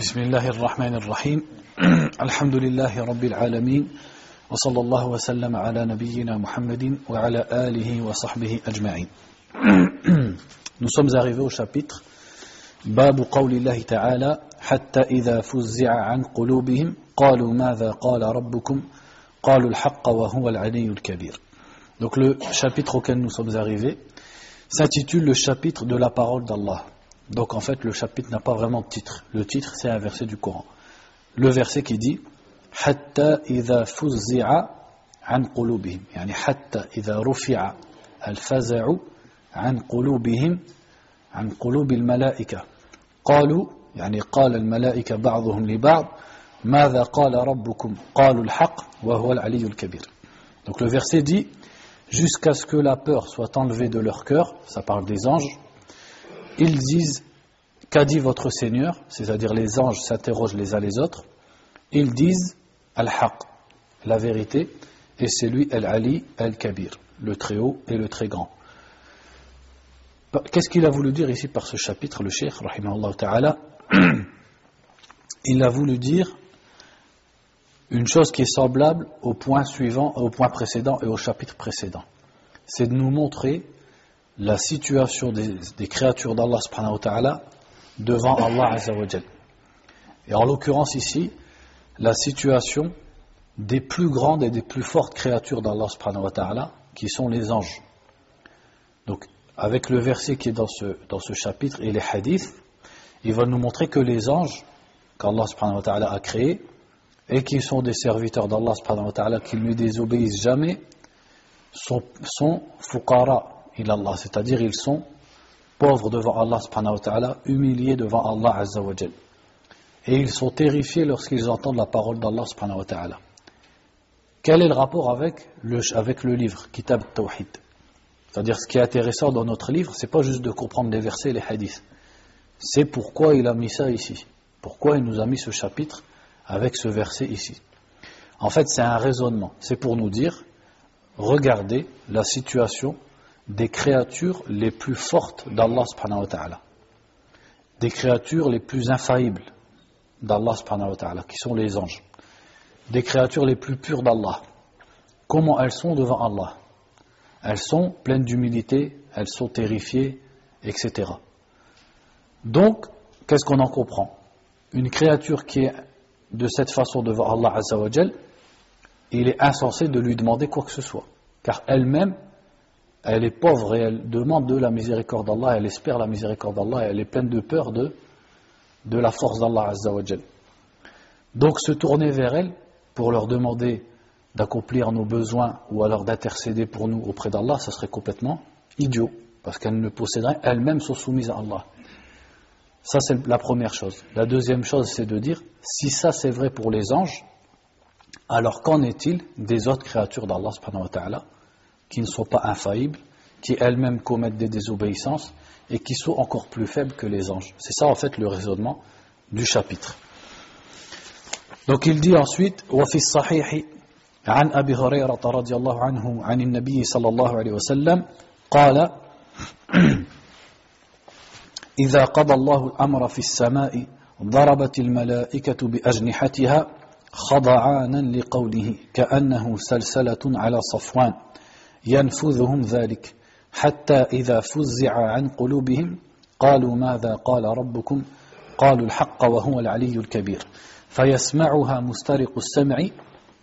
بسم الله الرحمن الرحيم. الحمد لله رب العالمين وصلى الله وسلم على نبينا محمد وعلى آله وصحبه أجمعين. Nous sommes arrivés au chapitre باب قول الله تعالى حتى إذا فزع عن قلوبهم قالوا ماذا قال ربكم؟ قالوا الحق وهو العلي الكبير. Donc le chapitre auquel nous sommes arrivés s'intitule le chapitre de la parole d'Allah. Donc en fait le chapitre n'a pas vraiment de titre. Le titre c'est un verset du Coran. Le verset qui dit حتى إذا فزع عن قلوبهم يعني حتى إذا رفع الفزع عن قلوبهم عن قلوب الملائكة قالوا يعني قال الملائكة بعضهم لبعض ماذا قال ربكم قالوا الحق وهو العلي الكبير Donc le verset dit jusqu'à ce que la peur soit enlevée de leur cœur, ça parle des anges, ils disent Qu'a dit votre Seigneur C'est-à-dire les anges s'interrogent les uns les autres. Ils disent Al-Haq, la vérité, et c'est lui Al-Ali, Al-Kabir, le très haut et le très grand. Qu'est-ce qu'il a voulu dire ici par ce chapitre, le Cheikh, ta'ala? Il a voulu dire une chose qui est semblable au point suivant, au point précédent et au chapitre précédent. C'est de nous montrer la situation des, créatures d'Allah subhanahu wa ta'ala devant Allah Azzawajal. Et en l'occurrence ici, la situation des plus grandes et des plus fortes créatures d'Allah subhanahu wa ta'ala, qui sont les anges. Donc, avec le verset qui est dans ce, dans ce chapitre et les hadiths, il va nous montrer que les anges, qu'Allah subhanahu wa ta'ala a créés, et qui sont des serviteurs d'Allah subhanahu wa ta'ala, qui ne lui désobéissent jamais, sont, sont fuqara c'est-à-dire ils sont pauvres devant Allah subhanahu wa ta'ala, humiliés devant Allah azza wa. Et ils sont terrifiés lorsqu'ils entendent la parole d'Allah subhanahu wa ta'ala. Quel est le rapport avec le, avec le livre, Kitab Tawhid? C'est-à-dire ce qui est intéressant dans notre livre, c'est pas juste de comprendre les versets et les hadiths. C'est pourquoi il a mis ça ici. Pourquoi il nous a mis ce chapitre avec ce verset ici. En fait, c'est un raisonnement. C'est pour nous dire, regardez la situation des créatures les plus fortes d'Allah. Des créatures les plus infaillibles d'Allah qui sont les anges. Des créatures les plus pures d'Allah. Comment elles sont devant Allah? Elles sont pleines d'humilité, elles sont terrifiées, etc. Donc, qu'est-ce qu'on en comprend? Une créature qui est de cette façon devant Allah il est insensé de lui demander quoi que ce soit. Car elle-même, elle est pauvre et elle demande de la miséricorde d'Allah, elle espère la miséricorde d'Allah elle est pleine de peur de, la force d'Allah Azzawajal. Donc se tourner vers elle pour leur demander d'accomplir nos besoins ou alors d'intercéder pour nous auprès d'Allah, ça serait complètement idiot, parce qu'elle ne posséderait elle-même sont soumises à Allah. Ça, c'est la première chose. La deuxième chose, c'est de dire, si ça c'est vrai pour les anges, alors qu'en est-il des autres créatures d'Allah qui ne sont pas infaillibles, qui elles-mêmes commettent des désobéissances et qui sont encore plus faibles que les anges C'est ça en fait le raisonnement du chapitre. Donc il dit ensuite, وفي الصحيح عن أبي هريرة رضي الله عنه عن النبي صلى الله عليه وسلم قال إذا قضى الله الأمر في السماء ضربت الملائكة بأجنحتها خضعانا لقوله كأنه سلسلة على صفوان ينفذهم ذلك. حتى إذا فزع عن قلوبهم قالوا ماذا قال ربكم؟ قالوا الحق وهو العلي الكبير. فيسمعها مسترق السمع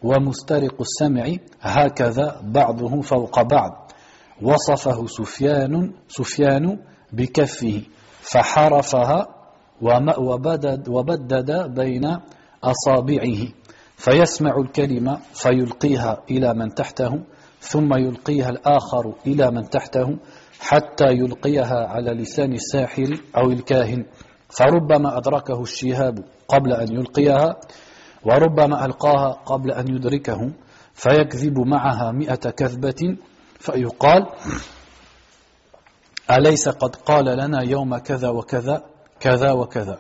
ومسترق السمع هكذا بعضه فوق بعض. وصفه سفيان سفيان بكفه فحرفها وبدد, وبدد بين أصابعه. فيسمع الكلمة فيلقيها إلى من تحته. ثم يلقيها الآخر إلى من تحته حتى يلقيها على لسان الساحر أو الكاهن. فربما أدركه الشهاب قبل أن يلقيها وربما ألقاها قبل أن يدركه فيكذب معها مئة كذبة فيقال أليس قد قال لنا يوم كذا وكذا كذا وكذا؟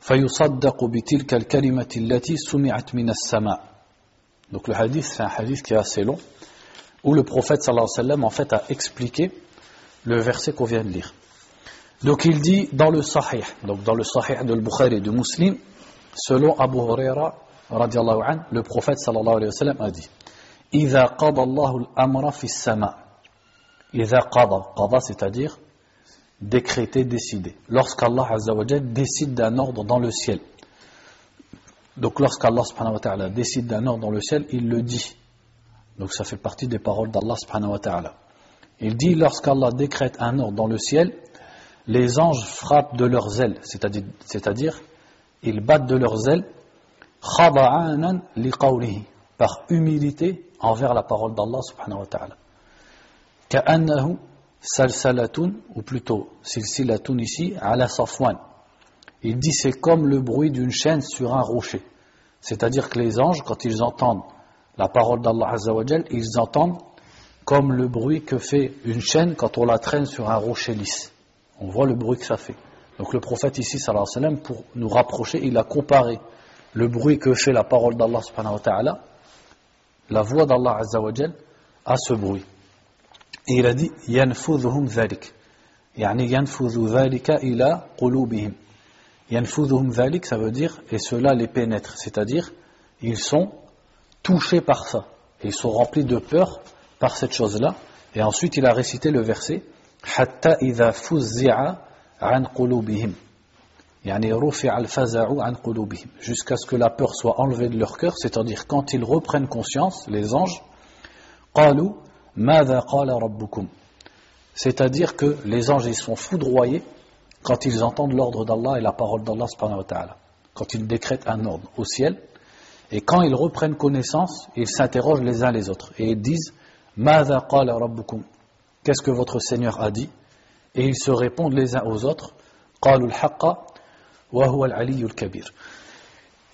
فيصدق بتلك الكلمة التي سمعت من السماء. Donc le hadith, c'est un hadith qui est assez long, où le prophète sallallahu alayhi wa sallam en fait a expliqué le verset qu'on vient de lire. Donc il dit dans le Sahih, donc dans le Sahih de Bukhari et de Muslim, selon Abu Huraira, le prophète sallallahu alayhi wa sallam a dit إذا قضى الله الأمر في السماء إذا قضى قضى c'est-à-dire décréter, décider lorsqu'Allah azza wa décide d'un ordre dans le ciel donc lorsqu'Allah subhanahu wa ta'ala décide d'un ordre dans le ciel il le dit donc ça fait partie des paroles d'Allah subhanahu wa ta'ala il dit lorsqu'Allah décrète un ordre dans le ciel les anges frappent de leurs ailes c'est-à-dire ils battent de leurs ailes par humilité envers la parole d'Allah subhanahu wa ta'ala. Ka'annahu salsalatun, ou plutôt silsilatun ici, ala. Il dit c'est comme le bruit d'une chaîne sur un rocher. C'est-à-dire que les anges, quand ils entendent la parole d'Allah Azzawajal, ils entendent comme le bruit que fait une chaîne quand on la traîne sur un rocher lisse. On voit le bruit que ça fait. Donc le prophète ici, sallallahu alayhi wa sallam, pour nous rapprocher, il a comparé le bruit que fait la parole d'Allah la voix d'Allah Azza wa à ce bruit. Et il a dit yanfudhuhum dhalik. Yani yanfudhu dhalika ila qulubihim. Yanfudhuhum dhalik, ça veut dire et cela les pénètre, c'est-à-dire ils sont touchés par ça. Ils sont remplis de peur par cette chose-là. Et ensuite il a récité le verset jusqu'à ce que la peur soit enlevée de leur cœur, c'est-à-dire quand ils reprennent conscience, les anges, c'est-à-dire que les anges ils sont foudroyés quand ils entendent l'ordre d'Allah et la parole d'Allah quand ils décrètent un ordre au ciel, et quand ils reprennent connaissance, ils s'interrogent les uns les autres et ils disent Qu'est-ce que votre Seigneur a dit? Et ils se répondent les uns aux autres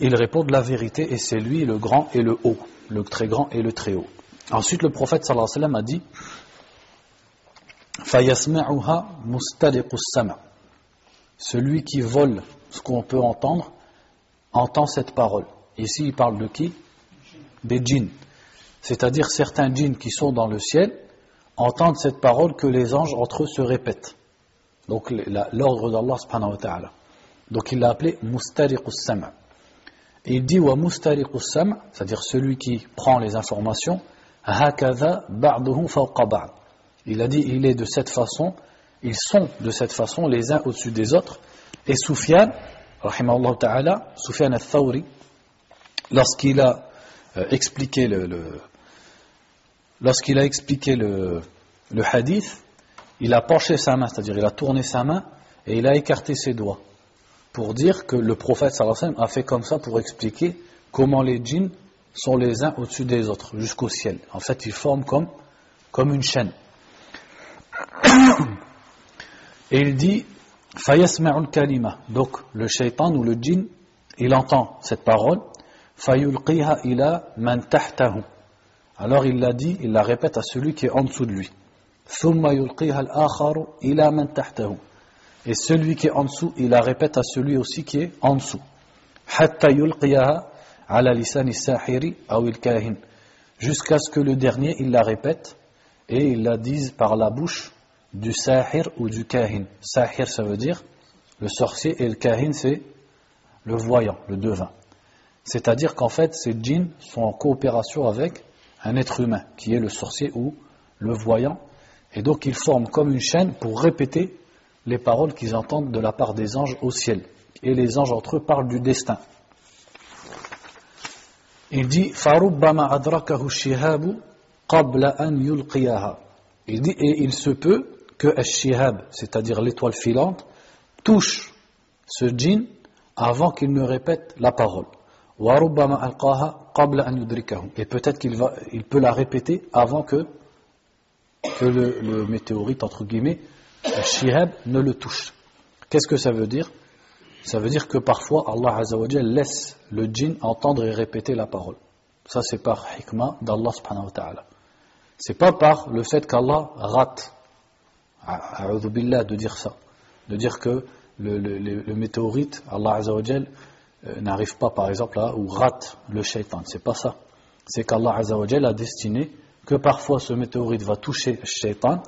il répond de la vérité et c'est lui le grand et le haut, le très grand et le très haut. Ensuite le prophète sallallahu alayhi wa sallam a dit Celui qui vole ce qu'on peut entendre entend cette parole. Ici il parle de qui? Des djinns. C'est-à-dire certains djinns qui sont dans le ciel entendent cette parole que les anges entre eux se répètent. Donc l'ordre d'Allah subhanahu wa ta'ala. Donc il l'a appelé Mustariqus Sam'. Et il dit wa Mustariqus Sam', c'est-à-dire celui qui prend les informations, Hakadha ba'duhum. Il a dit il est de cette façon, ils sont de cette façon les uns au-dessus des autres. Et Sufyan, rahimahullah ta'ala, Sufyan al-Thawri, lorsqu'il a euh, expliqué le, le lorsqu'il a expliqué le hadith, il a penché sa main, c'est-à-dire il a tourné sa main et il a écarté ses doigts pour dire que le prophète sallallahu a fait comme ça pour expliquer comment les djinns sont les uns au-dessus des autres jusqu'au ciel. En fait, ils forment comme, comme une chaîne. Et il dit Fayasma'ul kalima. Donc le shaitan ou le djinn, il entend cette parole. Man tahtahu. Alors il l'a dit, il la répète à celui qui est en dessous de lui. Et celui qui est en dessous, il la répète à celui aussi qui est en dessous. Jusqu'à ce que le dernier, il la répète et il la dise par la bouche du sahir ou du kahin. Sahir, ça veut dire le sorcier et le kahin, c'est le voyant, le devin. C'est-à-dire qu'en fait, ces djinns sont en coopération avec un être humain, qui est le sorcier ou le voyant. Et donc, ils forment comme une chaîne pour répéter les paroles qu'ils entendent de la part des anges au ciel. Et les anges entre eux parlent du destin. Il dit Il dit et il se peut que shihab c'est-à-dire l'étoile filante, touche ce djinn avant qu'il ne répète la parole. Et peut-être qu'il il peut la répéter avant que, que le, météorite entre guillemets le shihab ne le touche. Qu'est-ce que ça veut dire? Ça veut dire que parfois Allah Azzawajal laisse le djinn entendre et répéter la parole. Ça c'est par hikmah d'Allah subhanahu wa ta'ala. C'est pas par le fait qu'Allah rate, billah de dire ça, de dire que le, le, météorite, Allah Azzawajal, euh, n'arrive pas par exemple là, ou rate le shaitan. C'est pas ça. C'est qu'Allah Azzawajal a destiné que parfois ce météorite va toucher le shaitan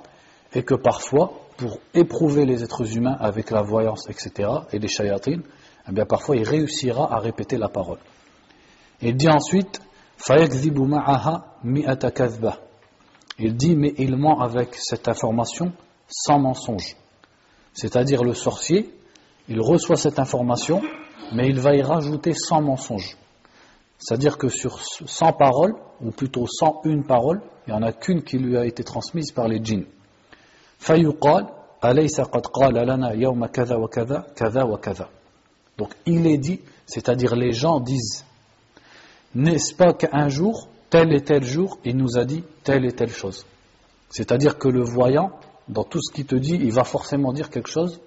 et que parfois pour éprouver les êtres humains avec la voyance, etc., et les shayatines, eh bien parfois il réussira à répéter la parole. Il dit ensuite il dit mais il ment avec cette information sans mensonge. C'est-à-dire le sorcier, il reçoit cette information, mais il va y rajouter sans mensonge. C'est-à-dire que sur 100 paroles, ou plutôt 101 paroles, il n'y en a qu'une qui lui a été transmise par les djinns. Donc il est dit, c'est-à-dire les gens disent, n'est-ce pas qu'un jour, tel et tel jour, il nous a dit telle et telle chose? C'est-à-dire que le voyant, dans tout ce qu'il te dit, il va forcément dire quelque chose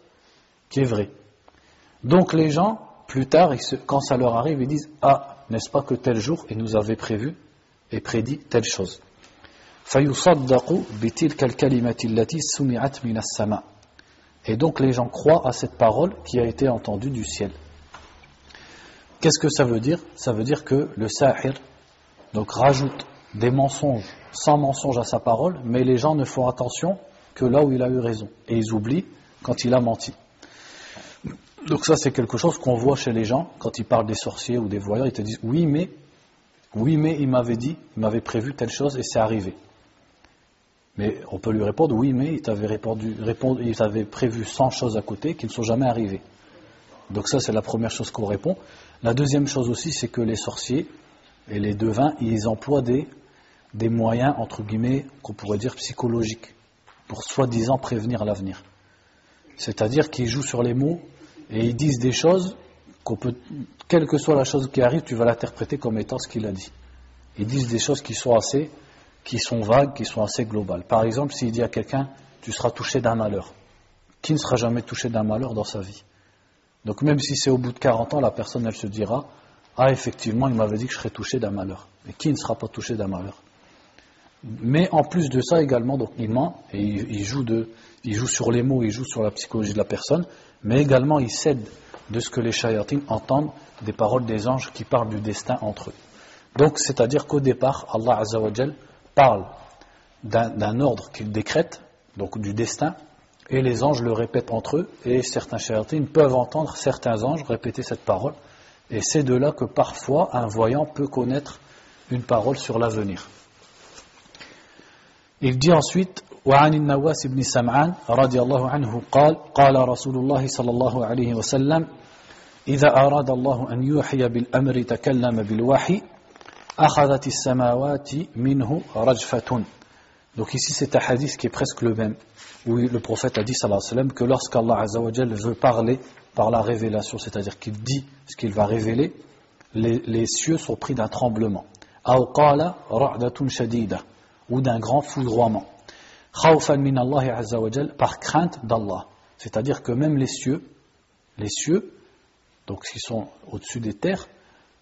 qui est vrai. Donc les gens, plus tard, quand ça leur arrive, ils disent Ah, n'est-ce pas que tel jour, il nous avait prévu et prédit telle chose? Et donc les gens croient à cette parole qui a été entendue du ciel. Qu'est-ce que ça veut dire? Ça veut dire que le sahir donc rajoute des mensonges sans mensonge à sa parole, mais les gens ne font attention que là où il a eu raison. Et ils oublient quand il a menti. Donc ça c'est quelque chose qu'on voit chez les gens quand ils parlent des sorciers ou des voyants, ils te disent oui mais oui mais il m'avait dit, il m'avait prévu telle chose et c'est arrivé. Mais on peut lui répondre oui mais il t'avait répondu, il t'avait prévu 100 choses à côté qui ne sont jamais arrivées. Donc ça c'est la première chose qu'on répond. La deuxième chose aussi c'est que les sorciers et les devins ils emploient des, des moyens entre guillemets qu'on pourrait dire psychologiques pour soi-disant prévenir l'avenir. C'est-à-dire qu'ils jouent sur les mots et ils disent des choses qu'on peut, quelle que soit la chose qui arrive, tu vas l'interpréter comme étant ce qu'il a dit. Ils disent des choses qui sont assez, vagues, qui sont assez globales. Par exemple, s'il dit à quelqu'un, tu seras touché d'un malheur. Qui ne sera jamais touché d'un malheur dans sa vie? Donc même si c'est au bout de 40 ans, la personne, elle se dira, ah effectivement, il m'avait dit que je serais touché d'un malheur. Mais qui ne sera pas touché d'un malheur? Mais en plus de ça également, donc il ment et il, joue de, il joue sur les mots, il joue sur la psychologie de la personne mais également il cède de ce que les shayatines entendent des paroles des anges qui parlent du destin entre eux. Donc, c'est-à-dire qu'au départ, Allah Azzawajal parle d'un ordre qu'il décrète, donc du destin, et les anges le répètent entre eux, et certains shayatines peuvent entendre certains anges répéter cette parole, et c'est de là que parfois un voyant peut connaître une parole sur l'avenir. Il dit ensuite وعن النواس بن سمعان رضي الله عنه قال قال رسول الله صلى الله عليه وسلم إذا أراد الله أن يوحي بالأمر تكلم بالوحي أخذت السماوات منه رجفة Donc ici c'est un hadith qui est presque le même, où le prophète a dit sallallahu alayhi wa sallam que lorsqu'Allah azawajal veut parler par la révélation, c'est-à-dire qu'il dit ce qu'il va révéler, les, les cieux sont pris d'un tremblement. أو قال رعدة شديدة ou d'un grand foudroiement par crainte d'Allah. C'est-à-dire que même les cieux, les cieux, donc qui sont au-dessus des terres,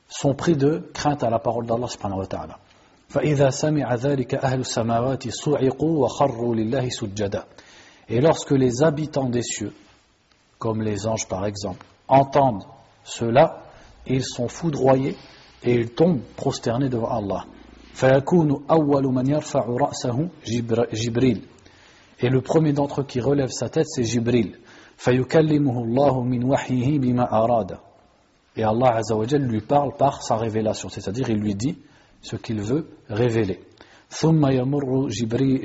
sont pris de crainte à la parole d'Allah. Et lorsque les habitants des cieux, comme les anges par exemple, entendent cela, ils sont foudroyés et ils tombent prosternés devant Allah. فيكون أول من يرفع رأسه جبريل et le premier d'entre eux qui relève sa tête c'est Jibril فيكلمه الله من وحيه بما أراد et Allah Azza wa lui parle par sa révélation c'est-à-dire il lui dit ce qu'il veut révéler ثم يمر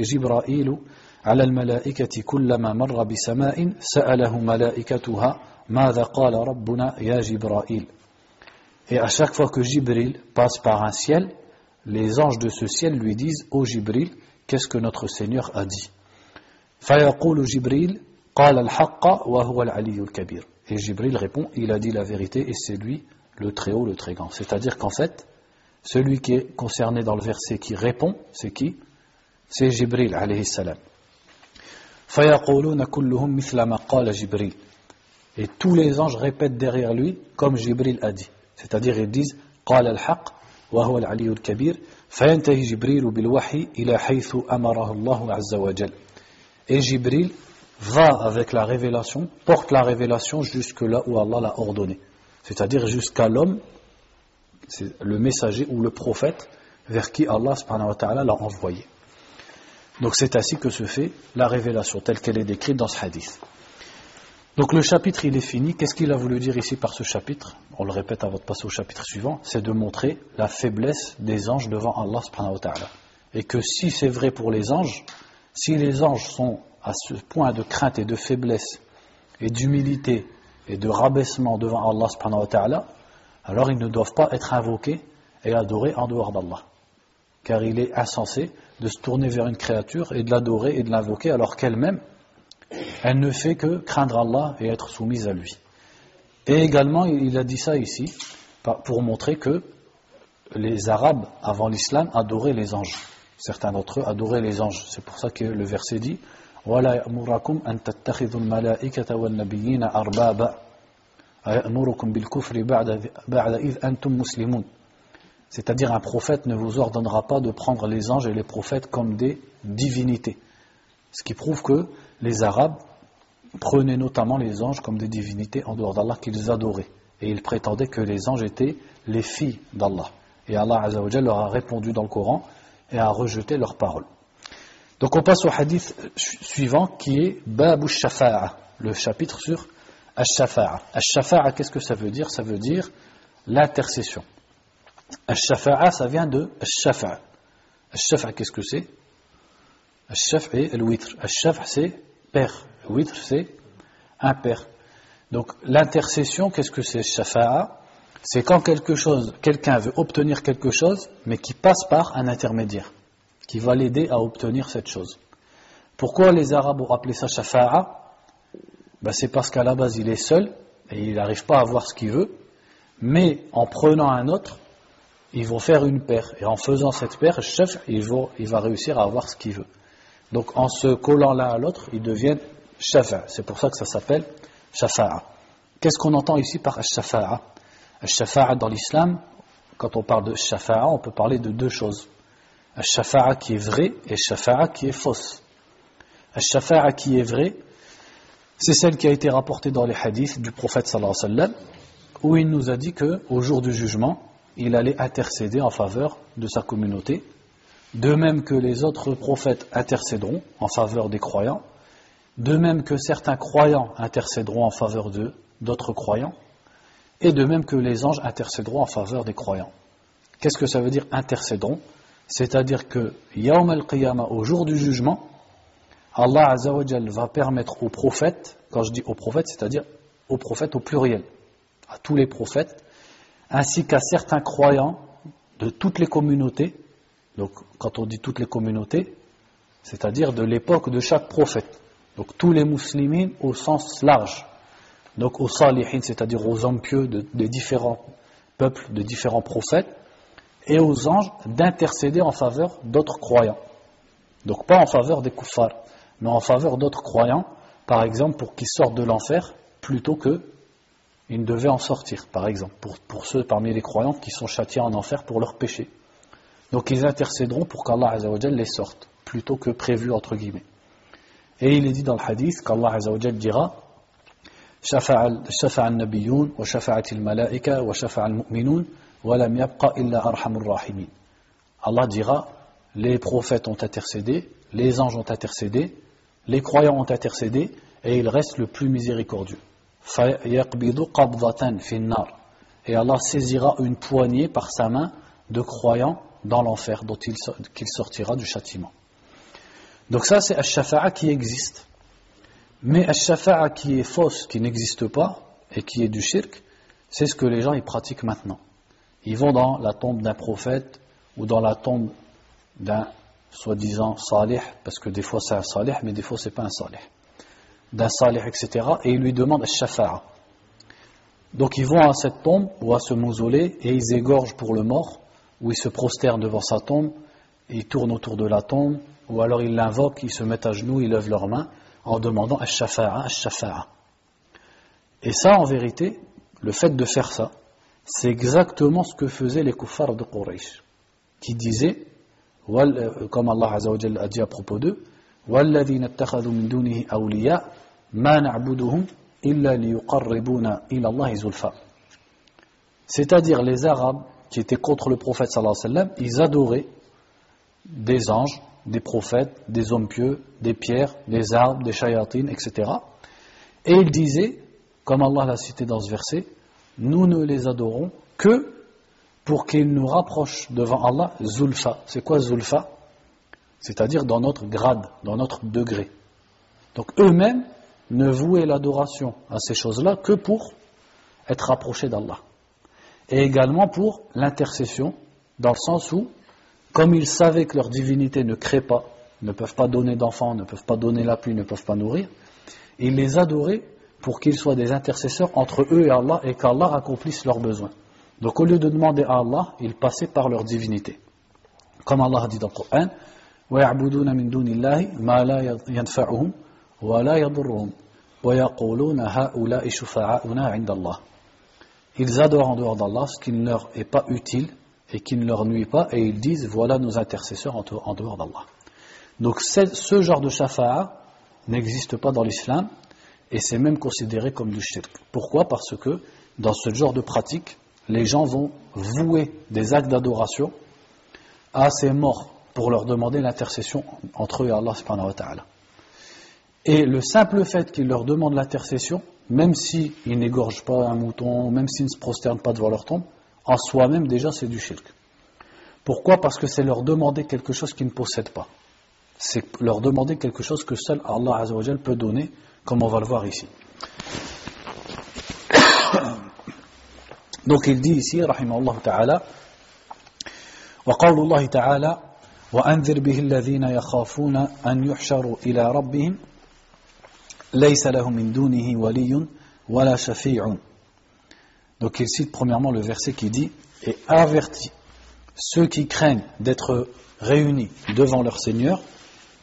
جبرائيل على الملائكة كلما مر بسماء سأله ملائكتها ماذا قال ربنا يا جبرائيل Et à chaque fois que Jibril passe par un ciel, les anges de ce ciel lui disent Ô Jibril, qu'est-ce que notre Seigneur a dit Jibril Et Jibril répond Il a dit la vérité et c'est lui le très haut, le très grand. C'est-à-dire qu'en fait, celui qui est concerné dans le verset qui répond, c'est qui C'est Jibril alayhi salam. Et tous les anges répètent derrière lui comme Jibril a dit. C'est-à-dire ils disent قال الحق وهو العلي الكبير فينتهي جبريل بالوحي إلى حيث أمره الله عز وجل et Jibril va avec la révélation, porte la révélation jusque là où Allah l'a ordonné c'est-à-dire jusqu'à l'homme le messager ou le prophète vers qui Allah l'a envoyé donc c'est ainsi que se fait la révélation telle qu'elle est décrite dans ce hadith Donc le chapitre il est fini. Qu'est-ce qu'il a voulu dire ici par ce chapitre? On le répète avant de passer au chapitre suivant. C'est de montrer la faiblesse des anges devant Allah subhanahu. Et que si c'est vrai pour les anges, si les anges sont à ce point de crainte et de faiblesse et d'humilité et de rabaissement devant Allah subhanahu wa ta'ala, alors ils ne doivent pas être invoqués et adorés en dehors d'Allah. Car il est insensé de se tourner vers une créature et de l'adorer et de l'invoquer alors qu'elle-même, elle ne fait que craindre Allah et être soumise à lui. Et également, il a dit ça ici pour montrer que les Arabes, avant l'islam, adoraient les anges. Certains d'entre eux adoraient les anges. C'est pour ça que le verset dit c'est-à-dire un prophète ne vous ordonnera pas de prendre les anges et les prophètes comme des divinités. Ce qui prouve que les Arabes prenaient notamment les anges comme des divinités en dehors d'Allah qu'ils adoraient. Et ils prétendaient que les anges étaient les filles d'Allah. Et Allah leur a répondu dans le Coran et a rejeté leurs paroles. Donc on passe au hadith suivant qui est Babu Shafa'a, le chapitre sur Ash-Shafa'a. Qu'est-ce que ça veut dire? Ça veut dire l'intercession. Ash-Shafa'a, ça vient de Ash-Shafa'a. Ash-Shafa'a, qu'est-ce que c'est? Ash-Shafa'a et le witr. Ash-Shafa'a, c'est père. C'est un père. Donc l'intercession, qu'est-ce que c'est Shafa'a? C'est quand quelque chose, quelqu'un veut obtenir quelque chose, mais qui passe par un intermédiaire, qui va l'aider à obtenir cette chose. Pourquoi les Arabes ont appelé ça Shafa'a? Ben, C'est parce qu'à la base il est seul et il n'arrive pas à voir ce qu'il veut, mais en prenant un autre, ils vont faire une paire. Et en faisant cette paire, chef, il va réussir à avoir ce qu'il veut. Donc en se collant l'un à l'autre, ils deviennent shafa. C'est pour ça que ça s'appelle shafa'a. Qu'est-ce qu'on entend ici par shafa'a? Shafa'a dans l'islam, quand on parle de shafa'a, on peut parler de deux choses. Shafa'a qui est vrai et shafa'a qui est fausse. Shafa'a qui est vrai, c'est celle qui a été rapportée dans les hadiths du prophète sallallahu alayhi wa sallam, où il nous a dit qu'au jour du jugement, il allait intercéder en faveur de sa communauté, de même que les autres prophètes intercéderont en faveur des croyants, de même que certains croyants intercéderont en faveur d'autres croyants, et de même que les anges intercéderont en faveur des croyants. Qu'est-ce que ça veut dire intercéderont? C'est-à-dire que Yawm al-Qiyamah, au jour du jugement, Allah va permettre aux prophètes, quand je dis aux prophètes, c'est-à-dire aux prophètes au pluriel, à tous les prophètes, ainsi qu'à certains croyants de toutes les communautés. Donc, quand on dit toutes les communautés, c'est-à-dire de l'époque de chaque prophète. Donc, tous les musulmans au sens large. Donc, aux salihin, c'est-à-dire aux hommes pieux de, différents peuples, de différents prophètes, et aux anges d'intercéder en faveur d'autres croyants. Donc, pas en faveur des kuffars, mais en faveur d'autres croyants, par exemple, pour qu'ils sortent de l'enfer plutôt que ils devaient en sortir, par exemple, pour, ceux parmi les croyants qui sont châtiés en enfer pour leurs péchés. Donc ils intercéderont pour qu'Allah les sorte, plutôt que prévu entre guillemets. Et il est dit dans le hadith qu'Allah dira Allah dira les prophètes ont intercédé, les anges ont intercédé, les croyants ont intercédé, et il reste le plus miséricordieux. Et Allah saisira une poignée par sa main de croyants dans l'enfer dont il, qu'il sortira du châtiment. Donc ça c'est Ash-Shafa'a qui existe. Mais Ash-Shafa'a qui est fausse, qui n'existe pas, et qui est du shirk, c'est ce que les gens y pratiquent maintenant. Ils vont dans la tombe d'un prophète ou dans la tombe d'un soi-disant salih, parce que des fois c'est un salih, mais des fois c'est pas un salih d'un salih, etc. Et ils lui demandent shafa'a. Donc ils vont à cette tombe ou à ce mausolée et ils égorgent pour le mort, ou ils se prosternent devant sa tombe, et ils tournent autour de la tombe, ou alors ils l'invoquent, ils se mettent à genoux, ils lèvent leurs mains en demandant shafa'a, shafa'a. Et ça, en vérité, le fait de faire ça, c'est exactement ce que faisaient les kuffars de Quraysh, qui disaient, euh, comme Allah a dit à propos d'eux, والذين اتخذوا من دونه أولياء ما نعبدهم إلا ليقربونا إلى الله زلفا C'est-à-dire les Arabes qui étaient contre le prophète sallallahu alayhi wa sallam, ils adoraient des anges, des prophètes, des hommes pieux, des pierres, des arbres, des chayatines, etc. Et il disait, comme Allah l'a cité dans ce verset, nous ne les adorons que pour qu'ils nous rapprochent devant Allah Zulfa. C'est quoi Zulfa? C'est-à-dire dans notre grade, dans notre degré. Donc eux-mêmes ne vouaient l'adoration à ces choses-là que pour être rapprochés d'Allah Et également pour l'intercession, dans le sens où, comme ils savaient que leur divinité ne crée pas, ne peuvent pas donner d'enfants, ne peuvent pas donner la pluie, ne peuvent pas nourrir, ils les adoraient pour qu'ils soient des intercesseurs entre eux et Allah et qu'Allah accomplisse leurs besoins. Donc au lieu de demander à Allah, ils passaient par leur divinité. Comme Allah a dit dans le Coran, وَيَعْبُدُونَ مِن دُونِ اللَّهِ مَا لَا يَنْفَعُهُمْ وَلَا يَضُرُّهُمْ وَيَقُولُونَ هَؤُلَاءِ شُفَعَاؤُنَا عِنْدَ اللَّهِ ils adorent en dehors d'Allah ce qui ne leur est pas utile et qui ne leur nuit pas et ils disent voilà nos intercesseurs en dehors d'Allah. Donc ce genre de shafa'a n'existe pas dans l'islam et c'est même considéré comme du shirk. Pourquoi? Parce que dans ce genre de pratique, les gens vont vouer des actes d'adoration à ces morts pour leur demander l'intercession entre eux et Allah. Et le simple fait qu'ils leur demandent l'intercession, même s'ils n'égorgent pas un mouton, même s'ils ne se prosternent pas devant leur tombe, en soi-même déjà c'est du shirk. Pourquoi Parce que c'est leur demander quelque chose qu'ils ne possèdent pas. C'est leur demander quelque chose que seul Allah peut donner comme on va le voir ici. Donc il dit ici, rahimahullah ta'ala, وقول الله تعالى وأنذر به الذين يخافون أن يحشروا إلى ربهم Waliyun wala. Donc il cite premièrement le verset qui dit Et avertit ceux qui craignent d'être réunis devant leur Seigneur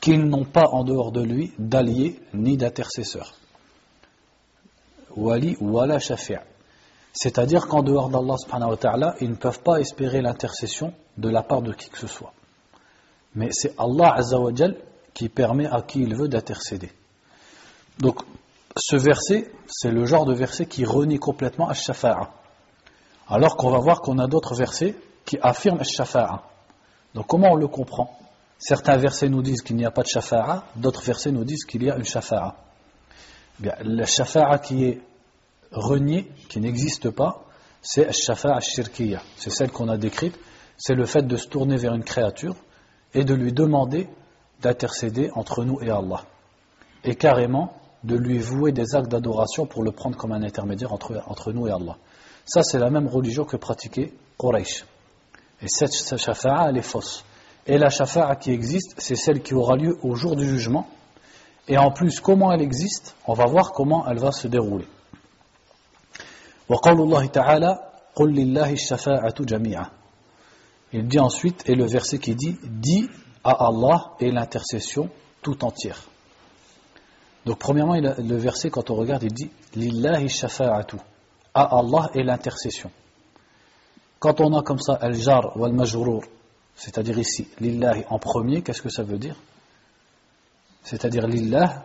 qu'ils n'ont pas en dehors de lui d'alliés ni d'intercesseurs. Wali wala shafi'a. C'est-à-dire qu'en dehors d'Allah subhanahu wa ta'ala, ils ne peuvent pas espérer l'intercession de la part de qui que ce soit. Mais c'est Allah azza qui permet à qui il veut d'intercéder. Donc, ce verset, c'est le genre de verset qui renie complètement Ash-Shafa'a. Alors qu'on va voir qu'on a d'autres versets qui affirment Ash-Shafa'a. Donc, comment on le comprend? Certains versets nous disent qu'il n'y a pas de shafa'a, d'autres versets nous disent qu'il y a une shafa'a. Bien, la shafa'a qui est reniée, qui n'existe pas, c'est la shafa'a shirkiya. C'est celle qu'on a décrite. C'est le fait de se tourner vers une créature et de lui demander d'intercéder entre nous et Allah. Et carrément de lui vouer des actes d'adoration pour le prendre comme un intermédiaire entre, nous et Allah. Ça, c'est la même religion que pratiquait Quraysh. Et cette shafa'a, elle est fausse. Et la shafa'a qui existe, c'est celle qui aura lieu au jour du jugement. Et en plus, comment elle existe On va voir comment elle va se dérouler. Il dit ensuite, et le verset qui dit, dit à Allah et l'intercession tout entière. Donc premièrement, le verset, quand on regarde, il dit, Lillahi shafa'atu, à Allah et l'intercession. Quand on a comme ça al-jar ou al-majrour, c'est-à-dire ici, lillahi en premier, qu'est-ce que ça veut dire? C'est-à-dire lillah,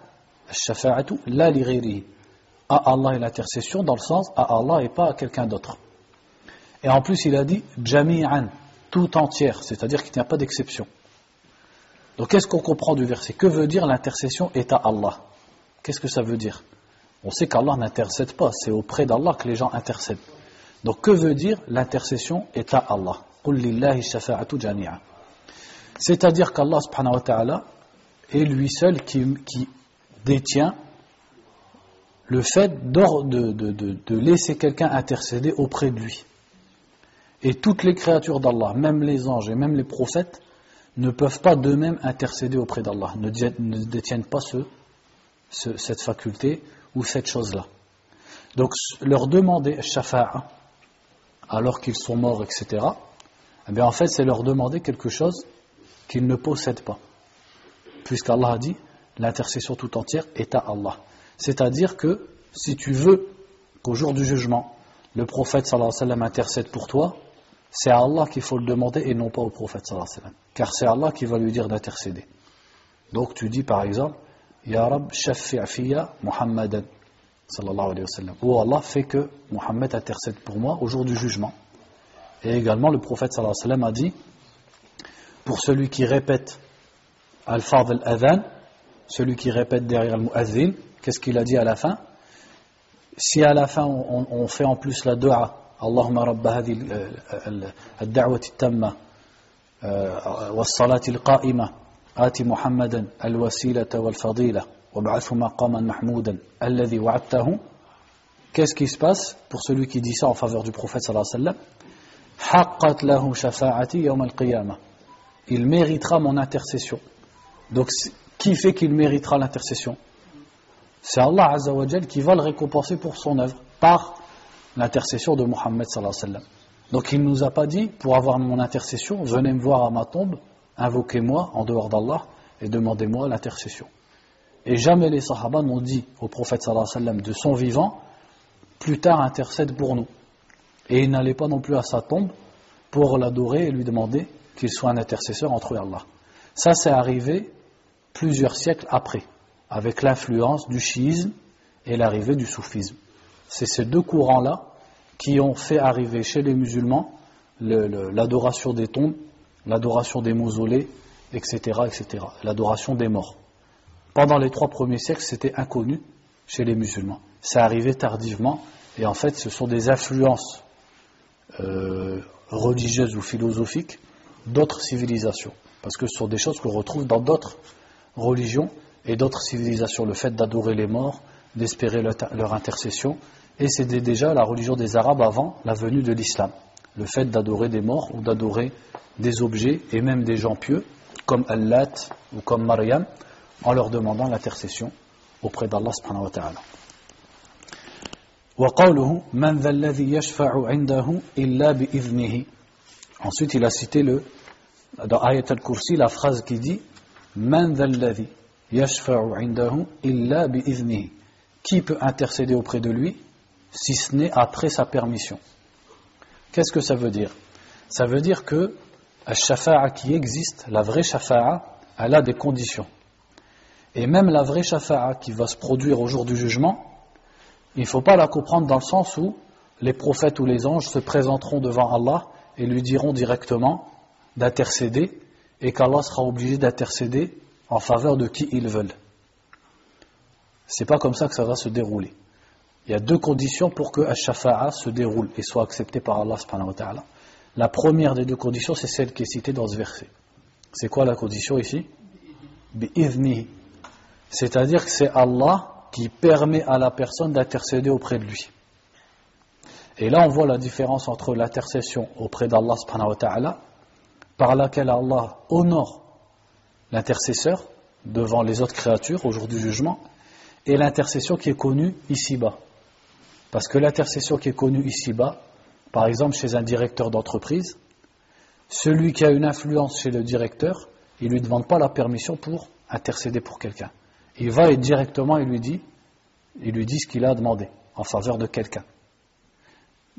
shafa'atu, la li À Allah et l'intercession, dans le sens à Allah et pas à quelqu'un d'autre. Et en plus, il a dit jami'an, tout entière, c'est-à-dire qu'il n'y a pas d'exception. Donc qu'est-ce qu'on comprend du verset? Que veut dire l'intercession est à Allah? Qu'est-ce que ça veut dire On sait qu'Allah n'intercède pas, c'est auprès d'Allah que les gens intercèdent. Donc que veut dire l'intercession est à Allah c'est-à-dire qu'Allah subhanahu wa ta'ala est lui seul qui, détient le fait de, de, laisser quelqu'un intercéder auprès de lui. Et toutes les créatures d'Allah, même les anges et même les prophètes, ne peuvent pas d'eux-mêmes intercéder auprès d'Allah, ne, détiennent pas ce, cette faculté ou cette chose-là. Donc leur demander shafa'a alors qu'ils sont morts, etc., eh en fait, c'est leur demander quelque chose qu'ils ne possèdent pas. Puisqu'Allah a dit, l'intercession tout entière est à Allah. C'est-à-dire que si tu veux qu'au jour du jugement, le prophète sallallahu alayhi wa sallam intercède pour toi, c'est à Allah qu'il faut le demander et non pas au prophète sallallahu alayhi wa sallam. Car c'est Allah qui va lui dire d'intercéder. Donc tu dis par exemple, Ya Rab, shaffi' fiya Muhammadan. Sallallahu alayhi wa sallam. Ou Allah fait que Muhammad intercède pour moi au jour du jugement. Et également, le prophète sallallahu alayhi wa sallam a dit Pour celui qui répète Al-Fadh al-Adhan, celui qui répète derrière Al-Mu'adhin, qu'est-ce qu'il a dit à la fin Si à la fin on, on, fait en plus la dua, Allahumma rabba hadhi al-da'wati tamma, wa salati al-qa'ima, آت محمدا الوسيلة والفضيلة وابعثه مقاما محمودا الذي وعدته Qu'est-ce qui se passe pour celui qui dit ça en faveur du prophète sallallahu alayhi wa sallam حقت له شفاعتي يوم القيامة Il méritera mon intercession. Donc, qui fait qu'il méritera l'intercession C'est Allah Azza wa qui va le récompenser pour son œuvre par l'intercession de Muhammad sallallahu alayhi wa sallam. Donc il ne nous a pas dit, pour avoir mon intercession, venez me voir à ma tombe, invoquez-moi en dehors d'Allah et demandez-moi l'intercession. Et jamais les sahaba n'ont dit au prophète sallallahu de son vivant, plus tard intercède pour nous. Et il n'allait pas non plus à sa tombe pour l'adorer et lui demander qu'il soit un intercesseur entre eux et Allah. Ça, c'est arrivé plusieurs siècles après, avec l'influence du chiisme et l'arrivée du soufisme. C'est ces deux courants-là qui ont fait arriver chez les musulmans l'adoration des tombes, l'adoration des mausolées, etc., etc., l'adoration des morts. Pendant les trois premiers siècles, c'était inconnu chez les musulmans. Ça arrivait tardivement, et en fait, ce sont des influences euh, religieuses ou philosophiques d'autres civilisations. Parce que ce sont des choses qu'on retrouve dans d'autres religions et d'autres civilisations. Le fait d'adorer les morts, d'espérer leur intercession, et c'était déjà la religion des Arabes avant la venue de l'islam. Le fait d'adorer des morts ou d'adorer des objets et même des gens pieux, comme Allat ou comme Maryam, en leur demandant l'intercession auprès d'Allah subhanahu wa ta'ala. Ensuite, il a cité le, dans Ayat al-Kursi la phrase qui dit Qui peut intercéder auprès de lui si ce n'est après sa permission? Qu'est-ce que ça veut dire? Ça veut dire que la shafa'a qui existe, la vraie shafa'a, elle a des conditions. Et même la vraie shafa'a qui va se produire au jour du jugement, il ne faut pas la comprendre dans le sens où les prophètes ou les anges se présenteront devant Allah et lui diront directement d'intercéder et qu'Allah sera obligé d'intercéder en faveur de qui ils veulent. C'est pas comme ça que ça va se dérouler. Il y a deux conditions pour que Ash-Shafa'a se déroule et soit accepté par Allah subhanahu wa ta'ala. La première des deux conditions, c'est celle qui est citée dans ce verset. C'est quoi la condition ici? C'est-à-dire que c'est Allah qui permet à la personne d'intercéder auprès de lui. Et là, on voit la différence entre l'intercession auprès d'Allah subhanahu wa ta'ala, par laquelle Allah honore l'intercesseur devant les autres créatures au jour du jugement, et l'intercession qui est connue ici-bas. Parce que l'intercession qui est connue ici-bas, par exemple chez un directeur d'entreprise, celui qui a une influence chez le directeur, il ne lui demande pas la permission pour intercéder pour quelqu'un. Il va et directement il lui dit, il lui dit ce qu'il a demandé en faveur de quelqu'un.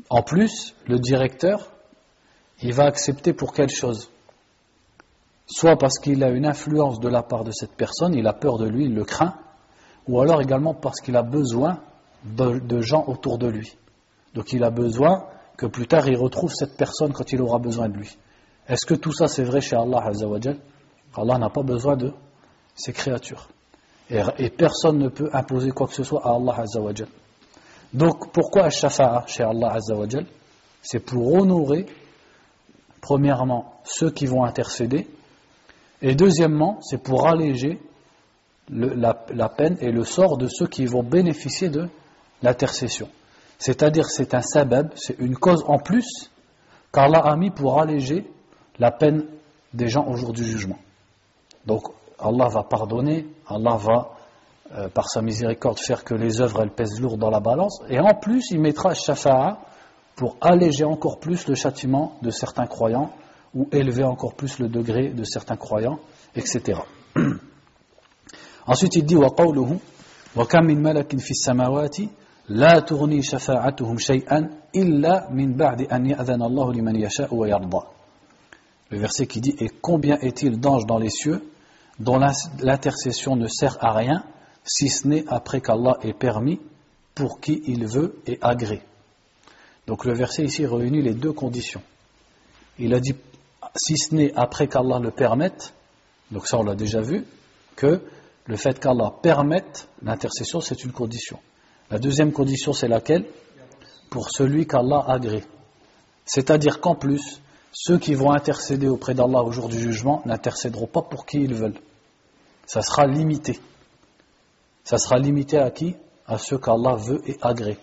En plus, le directeur, il va accepter pour quelque chose. Soit parce qu'il a une influence de la part de cette personne, il a peur de lui, il le craint, ou alors également parce qu'il a besoin de, gens autour de lui. Donc il a besoin que plus tard il retrouve cette personne quand il aura besoin de lui. Est-ce que tout ça c'est vrai chez Allah Azzawajal Allah n'a pas besoin de ses créatures. Et, personne ne peut imposer quoi que ce soit à Allah Azzawajal. Donc pourquoi Shafa'a chez Allah Azzawajal C'est pour honorer, premièrement, ceux qui vont intercéder, et deuxièmement, c'est pour alléger la, peine et le sort de ceux qui vont bénéficier de l'intercession. C'est-à-dire c'est un sabab, c'est une cause en plus qu'Allah a mis pour alléger la peine des gens au jour du jugement. Donc Allah va pardonner, Allah va euh, par sa miséricorde faire que les œuvres elles pèsent lourd dans la balance et en plus il mettra shafa'a pour alléger encore plus le châtiment de certains croyants ou élever encore plus le degré de certains croyants, etc. Ensuite il dit wa qawluhu wa kam min malakin fi samawati le verset qui dit Et combien est-il d'anges dans les cieux dont l'intercession ne sert à rien si ce n'est après qu'Allah ait permis pour qui il veut et agrée? Donc le verset ici réunit les deux conditions. Il a dit si ce n'est après qu'Allah le permette, donc ça on l'a déjà vu, que le fait qu'Allah permette l'intercession c'est une condition. La deuxième condition, c'est laquelle? Pour celui qu'Allah agrée. C'est-à-dire qu'en plus, ceux qui vont intercéder auprès d'Allah au jour du jugement n'intercéderont pas pour qui ils veulent. Ça sera limité. Ça sera limité à qui? À ceux qu'Allah veut et agrée.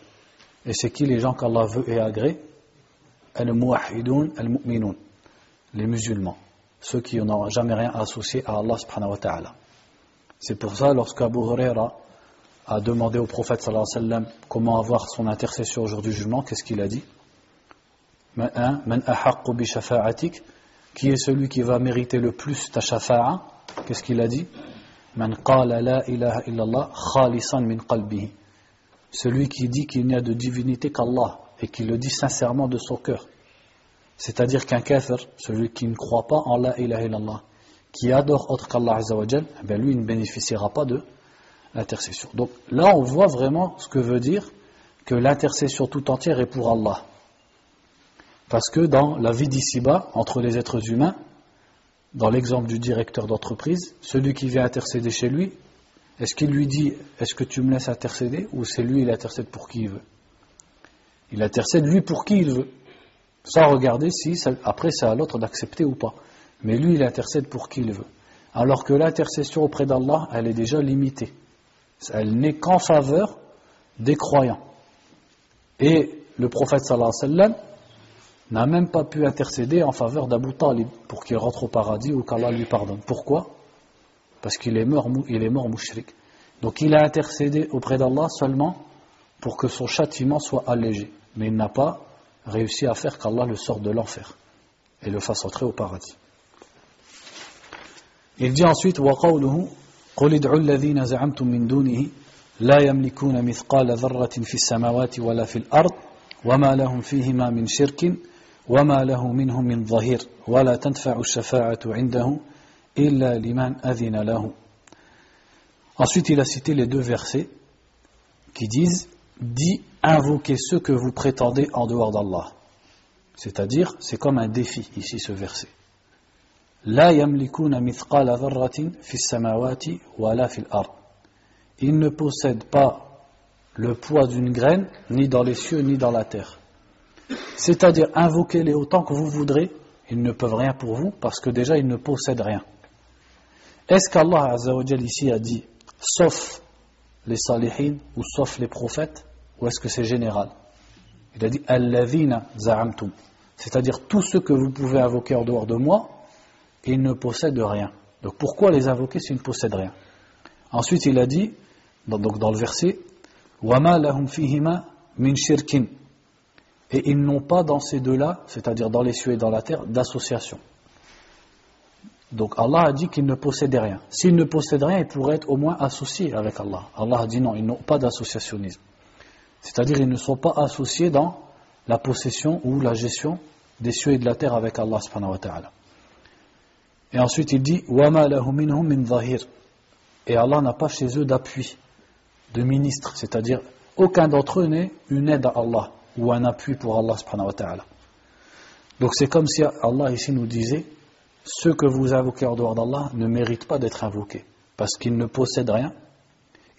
Et c'est qui les gens qu'Allah veut et agrée Al-Muwahidun, Al-Mu'minun. Les musulmans. Ceux qui n'ont jamais rien associé à Allah. C'est pour ça, lorsque Abu Huraira a demandé au prophète sallallahu alayhi wa sallam comment avoir son intercession au jour du jugement, qu'est-ce qu'il a dit? Shafa'atik. Qui est celui qui va mériter le plus ta shafa'a? Qu'est-ce qu'il a dit? Celui qui dit qu'il n'y a de divinité qu'Allah et qui le dit sincèrement de son cœur. C'est-à-dire qu'un kafir, celui qui ne croit pas en la ilaha illallah, qui adore autre qu'Allah eh ben lui ne bénéficiera pas de l'intercession. Donc là on voit vraiment ce que veut dire que l'intercession tout entière est pour Allah. Parce que dans la vie d'ici-bas, entre les êtres humains, dans l'exemple du directeur d'entreprise, celui qui vient intercéder chez lui, est-ce qu'il lui dit Est-ce que tu me laisses intercéder ou c'est lui il intercède pour qui il veut? Il intercède lui pour qui il veut, sans regarder si après c'est à l'autre d'accepter ou pas. Mais lui il intercède pour qui il veut. Alors que l'intercession auprès d'Allah, elle est déjà limitée. Elle n'est qu'en faveur des croyants. Et le prophète sallallahu alayhi wa sallam n'a même pas pu intercéder en faveur d'Abu Talib pour qu'il rentre au paradis ou qu'Allah lui pardonne. Pourquoi Parce qu'il est mort, il est mort mouchrik. Donc il a intercédé auprès d'Allah seulement pour que son châtiment soit allégé. Mais il n'a pas réussi à faire qu'Allah le sorte de l'enfer et le fasse entrer au paradis. Il dit ensuite وقوله قل ادعوا الذين زعمتم من دونه لا يملكون مثقال ذرة في السماوات ولا في الأرض وما لهم فيهما من شرك وما له منهم من ظهير ولا تنفع الشفاعة عنده إلا لمن أذن له Ensuite, il a cité les deux versets qui disent Dis, invoquez ceux que vous prétendez en dehors d'Allah. C'est-à-dire, c'est comme un défi ici ce verset. La. Ils ne possèdent pas le poids d'une graine, ni dans les cieux, ni dans la terre. C'est-à-dire, invoquez-les autant que vous voudrez, ils ne peuvent rien pour vous, parce que déjà, ils ne possèdent rien. Est-ce qu'Allah ici a dit, sauf les salihin, ou sauf les prophètes, ou est-ce que c'est général? Il a dit, alladhina za'amtum. C'est-à-dire, tous ceux que vous pouvez invoquer en dehors de moi, ils ne possèdent rien. Donc pourquoi les invoquer s'ils ne possèdent rien Ensuite, il a dit, donc dans le verset, وَمَا لَهُمْ فِيهِمَا مِنْ شِرْكٍ et ils n'ont pas dans ces deux-là, c'est-à-dire dans les cieux et dans la terre, d'association. Donc Allah a dit qu'ils ne possédaient rien. S'ils ne possèdent rien, ils pourraient être au moins associés avec Allah. Allah a dit non, ils n'ont pas d'associationnisme. C'est-à-dire ils ne sont pas associés dans la possession ou la gestion des cieux et de la terre avec Allah subhanahu wa ta'ala. Et ensuite il dit وَمَا لَهُ min zahir. Et Allah n'a pas chez eux d'appui, de ministre, c'est-à-dire aucun d'entre eux n'est une aide à Allah ou un appui pour Allah subhanahu wa ta'ala. Donc c'est comme si Allah ici nous disait ceux que vous invoquez en dehors d'Allah ne méritent pas d'être invoqués parce qu'ils ne possèdent rien,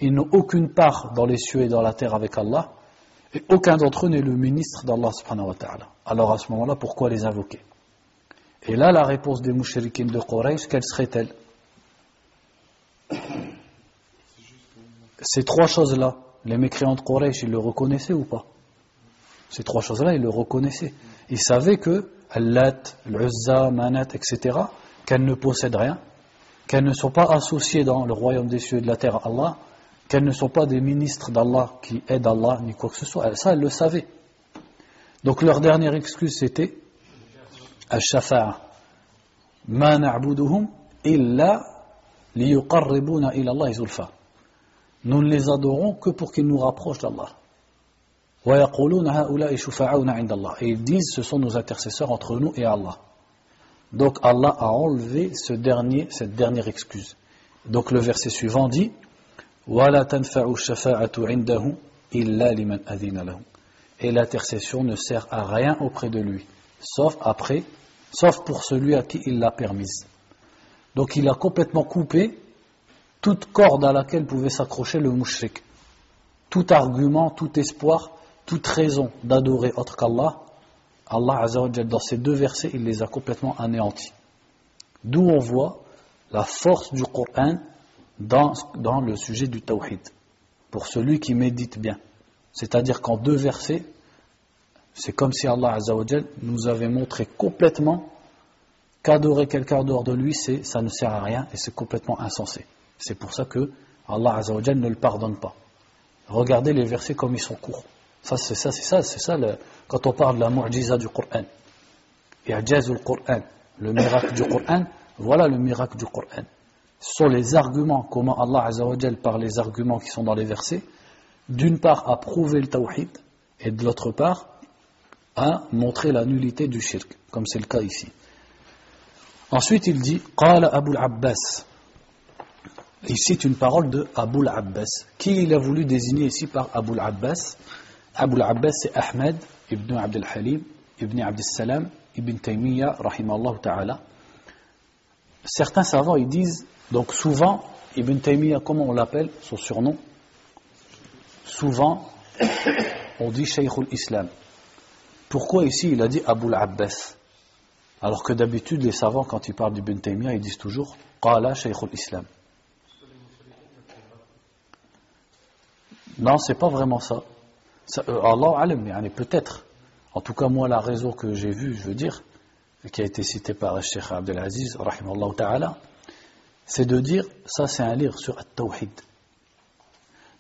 ils n'ont aucune part dans les cieux et dans la terre avec Allah et aucun d'entre eux n'est le ministre d'Allah subhanahu wa ta'ala. Alors à ce moment-là, pourquoi les invoquer Et là, la réponse des mouchriquins de Quraysh, quelle serait-elle? Ces trois choses-là, les mécréants de Quraysh, ils le reconnaissaient ou pas? Ces trois choses-là, ils le reconnaissaient. Ils savaient que Allat, l'Uzza, Manat, etc., qu'elles ne possèdent rien, qu'elles ne sont pas associées dans le royaume des cieux et de la terre à Allah, qu'elles ne sont pas des ministres d'Allah qui aident Allah, ni quoi que ce soit. Ça, elles le savaient. Donc leur dernière excuse, c'était Al-Shafa'a. Ma na'buduhum illa liyuqarribuna ila Allah zulfa. Nous ne les adorons que pour qu'ils nous rapprochent d'Allah. Et ils disent ce sont nos intercesseurs entre nous et Allah. Donc Allah a enlevé ce dernier, cette dernière excuse. Donc le verset suivant dit Et l'intercession ne sert à rien auprès de lui, sauf après, sauf pour celui à qui il l'a permise. Donc il a complètement coupé toute corde à laquelle pouvait s'accrocher le mouchrik tout argument, tout espoir, toute raison d'adorer autre qu'Allah, Allah Azzawajal, dans ces deux versets, il les a complètement anéantis. D'où on voit la force du Coran dans, dans le sujet du tawhid, pour celui qui médite bien. C'est-à-dire qu'en deux versets, c'est comme si Allah Azzawajal nous avait montré complètement qu'adorer quelqu'un dehors de lui, ça ne sert à rien et c'est complètement insensé. C'est pour ça que Allah Azzawajal ne le pardonne pas. Regardez les versets comme ils sont courts. Ça, c'est ça, c'est ça, c'est ça, quand on parle de la mu'jiza du Coran. I'jazul Coran, le miracle du Coran, voilà le miracle du Coran. Ce sont les arguments, comment Allah Azzawajal par les arguments qui sont dans les versets, d'une part à prouver le tawhid, et de l'autre part à montrer la nullité du shirk, comme c'est le cas ici. Ensuite, il dit Qala Abu Abbas. Il cite une parole de Abu Abbas. Qui il a voulu désigner ici par Abu Abbas? Abu Abbas, c'est Ahmed ibn Abdel Halim, ibn Abdel Salam, ibn Taymiyyah, rahimallahu ta'ala. Certains savants, ils disent, donc souvent, Ibn Taymiyyah, comment on l'appelle, son surnom? Souvent, on dit Shaykhul Islam. Pourquoi ici il a dit Abu Abbas? Alors que d'habitude, les savants, quand ils parlent d'Ibn Taymiyyah, ils disent toujours Qala Shaykhul Islam. Non, c'est pas vraiment ça. Euh, Allah alam, peut-être. En tout cas, moi, la raison que j'ai vue, je veux dire, qui a été citée par le Cheikh Abdelaziz, ta'ala, c'est de dire, ça c'est un livre sur At-Tawhid.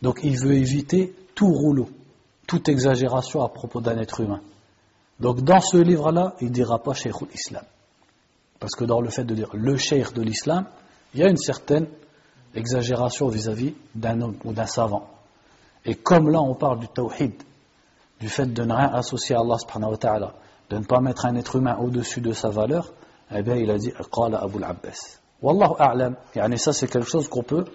Donc il veut éviter tout rouleau, toute exagération à propos d'un être humain. Donc dans ce livre-là, il ne dira pas Cheikh l'Islam. Parce que dans le fait de dire le Cheikh de l'Islam, il y a une certaine exagération vis-à-vis d'un homme ou d'un savant. Et comme là on parle du tawhid, du fait de ne rien associer à Allah subhanahu wa ta'ala, de ne pas mettre un être humain au-dessus de sa valeur, eh bien il a dit Qala Abu al-Abbas. Wallahu. Et ça c'est quelque chose qu'on peut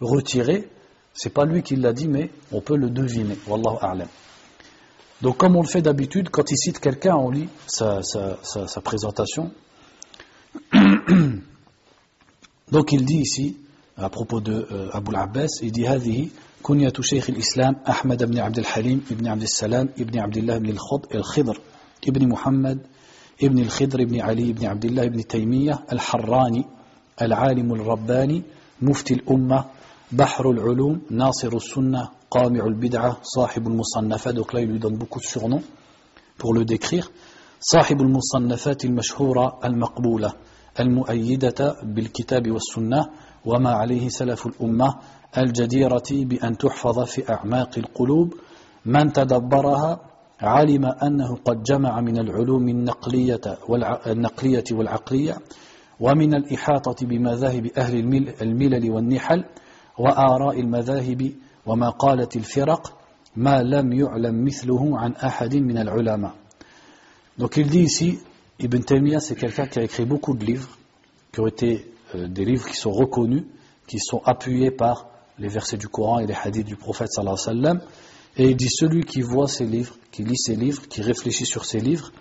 retirer. C'est pas lui qui l'a dit, mais on peut le deviner. Wallahu a'lam. Donc comme on le fait d'habitude, quand il cite quelqu'un, on lit sa, sa, sa, sa présentation. Donc il dit ici, à propos de euh, Abu al-Abbas, il dit هذه كنية شيخ الإسلام أحمد بن عبد الحليم بن عبد السلام بن عبد الله بن الخضر ابن محمد ابن الخضر بن علي بن عبد الله بن تيمية الحراني العالم الرباني مفتي الأمة بحر العلوم ناصر السنة Qami'ul Bid'a, Sahibul Musannafat, donc là il lui donne beaucoup de surnoms pour le décrire. Sahibul Musannafat al-Mashhoura al-Maqboula, al-Mu'ayyidata bil-Kitab wa Sunnah, wa ma alayhi salaful Ummah, al-Jadirati bi an tuhfadha fi a'maq al-qulub, man tadabbaraha علم أنه قد جمع من العلوم النقلية, النقلية والعقلية ومن الإحاطة بمذاهب أهل الملل والنحل وآراء المذاهب وما الفرق ما لم يعلم مثله عن أحد من العلماء Donc il dit ici, Ibn Taymiyyah c'est quelqu'un qui a écrit beaucoup de livres, qui ont été euh, des livres qui sont reconnus, qui sont appuyés par les versets du Coran et les hadiths du prophète sallallahu alayhi wa sallam. Et il dit celui qui voit ces livres, qui lit ces livres, qui réfléchit sur ces livres,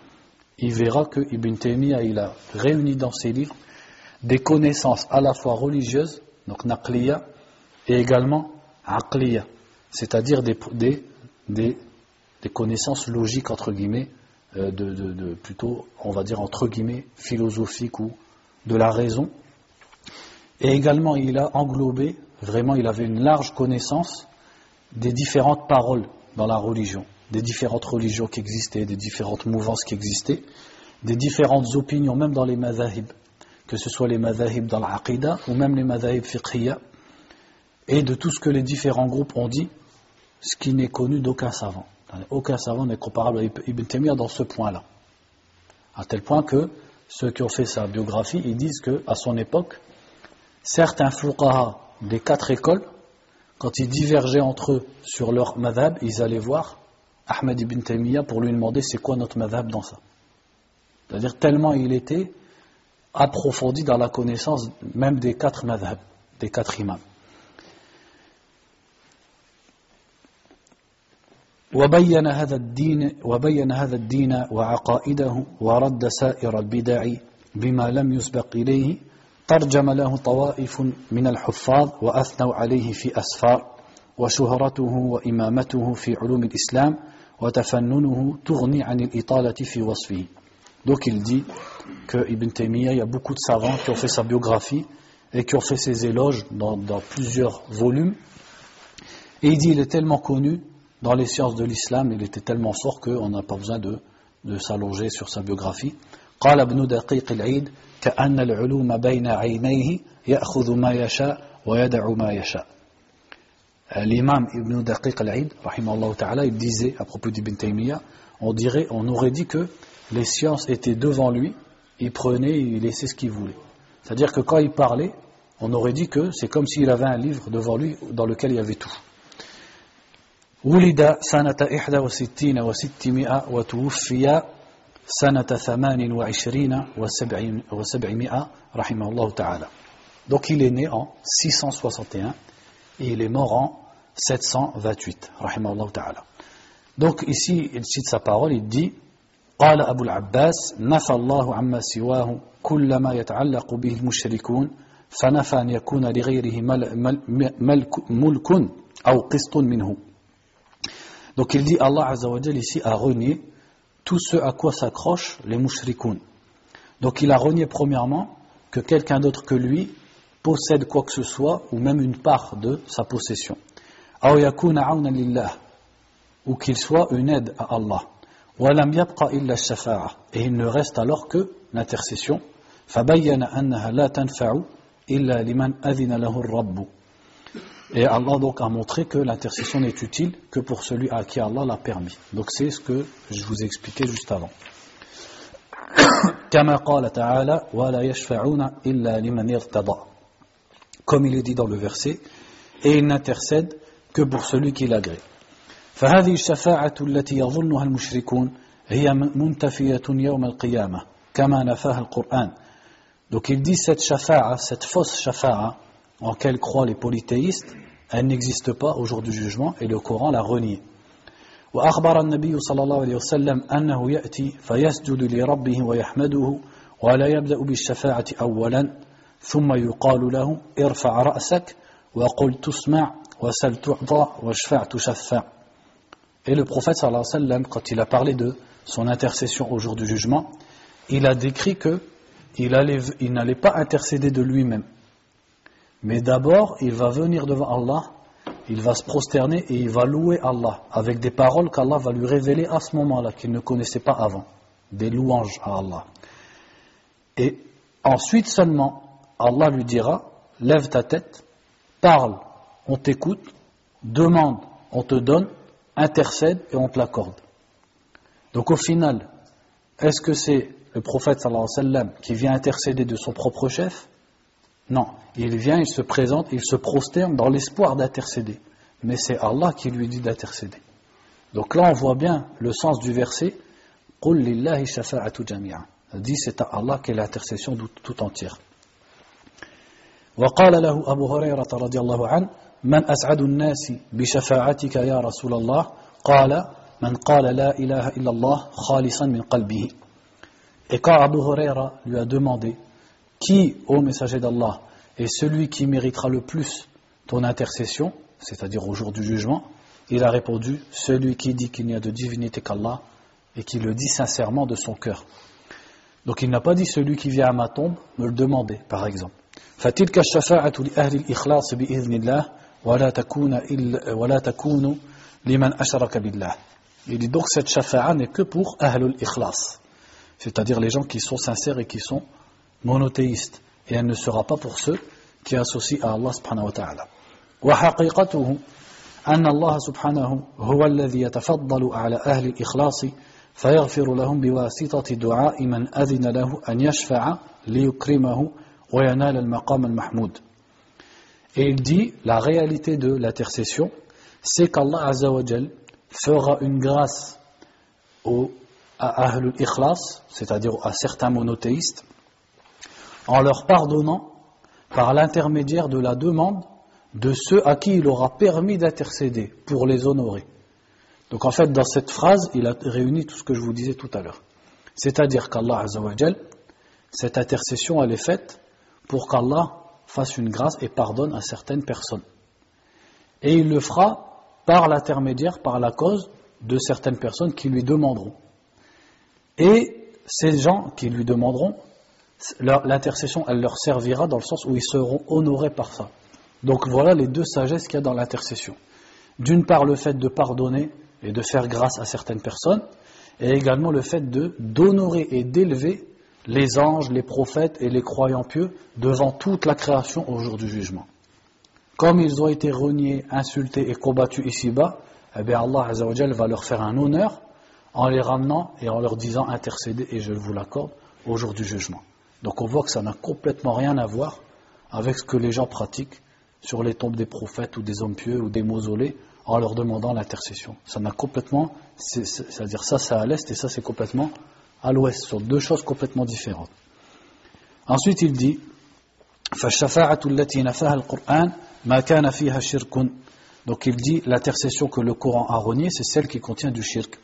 il verra que Ibn Taymiyyah il a réuni dans ses livres des connaissances à la fois religieuses, donc naqliya, et également aqliya, c'est-à-dire des, connaissances logiques, entre guillemets, euh, de, plutôt, on va dire, entre guillemets, philosophiques ou de la raison. Et également, il a englobé Vraiment, il avait une large connaissance des différentes paroles dans la religion, des différentes religions qui existaient, des différentes mouvances qui existaient, des différentes opinions, même dans les madhahib, que ce soit les madhahib dans l'aqida ou même les madhahib fiqhiyya, et de tout ce que les différents groupes ont dit, ce qui n'est connu d'aucun savant. Aucun savant n'est comparable à Ibn Taymiyyah dans ce point-là. À tel point que ceux qui ont fait sa biographie, ils disent qu'à son époque, certains fuqaha des quatre écoles, quand ils divergeaient entre eux sur leur madhab, ils allaient voir Ahmed ibn Taymiyyah pour lui demander c'est quoi notre madhab dans ça. C'est-à-dire tellement il était approfondi dans la connaissance même des quatre madhab, des quatre imams. وبين هذا الدين وبين هذا الدين وعقائده ورد سائر البدع بما لم يسبق إليه ترجم له طوائف من الحفاظ وأثنوا عليه في أسفار وشهرته وإمامته في علوم الإسلام وتفننه تغني عن الإطالة في وصفه Donc il dit que Ibn Taymiyyah, il y a beaucoup de savants qui ont fait sa biographie et qui ont fait ses éloges dans, dans plusieurs volumes. Et il dit il est tellement connu dans les sciences de l'islam, il était tellement fort qu'on n'a pas besoin de, de s'allonger sur sa biographie. قال ابن دقيق العيد كأن العلوم بين عينيه يأخذ ما يشاء ويدع ما يشاء L'imam Ibn Daqiq al-Aid, ta'ala, il disait à propos d'Ibn Taymiyyah, on, dirait, on aurait dit que les sciences étaient devant lui, il prenait et il laissait ce qu'il voulait. C'est-à-dire que quand il parlait, on aurait dit que c'est comme s'il avait un livre devant lui dans lequel il y avait tout. ولد سنة 61 و600 وتوفي سنة 28 و700 رحمه الله تعالى. Donc il est né en 661 et il est mort en 728 رحمه الله تعالى. Donc ici il cite sa parole, il dit قال أبو العباس نفى الله عما سواه كل ما يتعلق به المشركون فنفى أن يكون لغيره ملك, أو قسط منه Donc il dit Allah Azzawajal ici a renié tout ce à quoi s'accrochent les mushrikoun. Donc il a renié premièrement que quelqu'un d'autre que lui possède quoi que ce soit ou même une part de sa possession. Ou qu'il soit une aide à Allah. Et il ne reste alors que l'intercession. Et Allah donc a montré que l'intercession n'est utile que pour celui à qui Allah l'a permis. Donc c'est ce que je vous ai expliqué juste avant. Comme il est dit dans le verset, et il n'intercède que pour celui qui l'agrée. فهذه الشفاعة التي يظنها المشركون هي منتفية يوم القيامة كما نفاها القرآن Donc il dit cette shafa'a, cette fausse shafa'a, en quelle croient les polythéistes, elle n'existe pas au jour du jugement et le Coran l'a renie. وأخبر النبي صلى الله عليه وسلم أنه يأتي فيسجد لربه ويحمده ولا يبدأ بالشفاعة أولا ثم يقال له ارفع رأسك وقل تسمع وسل تعطى واشفع تشفع Et le prophète sallallahu alayhi wa sallam, quand il a parlé de son intercession au jour du jugement, il a décrit que il n'allait pas intercéder de lui-même. mais d'abord, il va venir devant Allah, il va se prosterner et il va louer Allah avec des paroles qu'Allah va lui révéler à ce moment-là, qu'il ne connaissait pas avant, des louanges à Allah. Et ensuite seulement, Allah lui dira, lève ta tête, parle, on t'écoute, demande, on te donne, intercède et on te l'accorde. Donc au final, est-ce que c'est le prophète qui vient intercéder de son propre chef non, il vient, il se présente, il se prosterne dans l'espoir d'intercéder. Mais c'est Allah qui lui dit d'intercéder. Donc là, on voit bien le sens du verset قُلْ لِلَّهِ شَفَاعَةُ جَمِيعًا dit c'est à Allah qu'est l'intercession tout entière. وقال له أبو هريرة رضي الله عنه من أسعد الناس بشفاعتك يا رسول الله قال من قال لا إله إلا الله خالصا من قلبه Et quand Abu Huraira lui a demandé qui, ô messager d'Allah, est celui qui méritera le plus ton intercession, c'est-à-dire au jour du jugement? Il a répondu Celui qui dit qu'il n'y a de divinité qu'Allah et qui le dit sincèrement de son cœur. Donc il n'a pas dit celui qui vient à ma tombe me le demander, par exemple. Il dit donc cette shafa'a n'est que pour ahlul ikhlas, c'est-à-dire les gens qui sont sincères et qui sont monothéiste et elle ne sera pas pour ceux qui associent à Allah subhanahu wa ta'ala. وحقيقته أن الله سبحانه هو الذي يتفضل على أهل الإخلاص فيغفر لهم بواسطة دعاء من أذن له أن يشفع ليكرمه وينال المقام المحمود. Et il dit, la réalité de l'intercession, c'est qu'Allah Azzawajal fera une grâce aux, à Ahlul Ikhlas, c'est-à-dire à certains monothéistes, en leur pardonnant par l'intermédiaire de la demande de ceux à qui il aura permis d'intercéder pour les honorer. Donc en fait, dans cette phrase, il a réuni tout ce que je vous disais tout à l'heure. C'est-à-dire qu'Allah Azzawajal, cette intercession, elle est faite pour qu'Allah fasse une grâce et pardonne à certaines personnes. Et il le fera par l'intermédiaire, par la cause de certaines personnes qui lui demanderont. Et ces gens qui lui demanderont, l'intercession, elle leur servira dans le sens où ils seront honorés par ça. Donc voilà les deux sagesses qu'il y a dans l'intercession. D'une part, le fait de pardonner et de faire grâce à certaines personnes, et également le fait d'honorer et d'élever les anges, les prophètes et les croyants pieux devant toute la création au jour du jugement. Comme ils ont été reniés, insultés et combattus ici-bas, eh bien Allah va leur faire un honneur en les ramenant et en leur disant intercéder et je vous l'accorde au jour du jugement. Donc on voit que ça n'a complètement rien à voir avec ce que les gens pratiquent sur les tombes des prophètes ou des hommes pieux ou des mausolées en leur demandant l'intercession. Ça n'a complètement, c'est-à-dire ça c'est à l'est et ça c'est complètement à l'ouest, ce sont deux choses complètement différentes. Ensuite il dit donc il dit l'intercession que le Coran a reniée c'est celle qui contient du shirk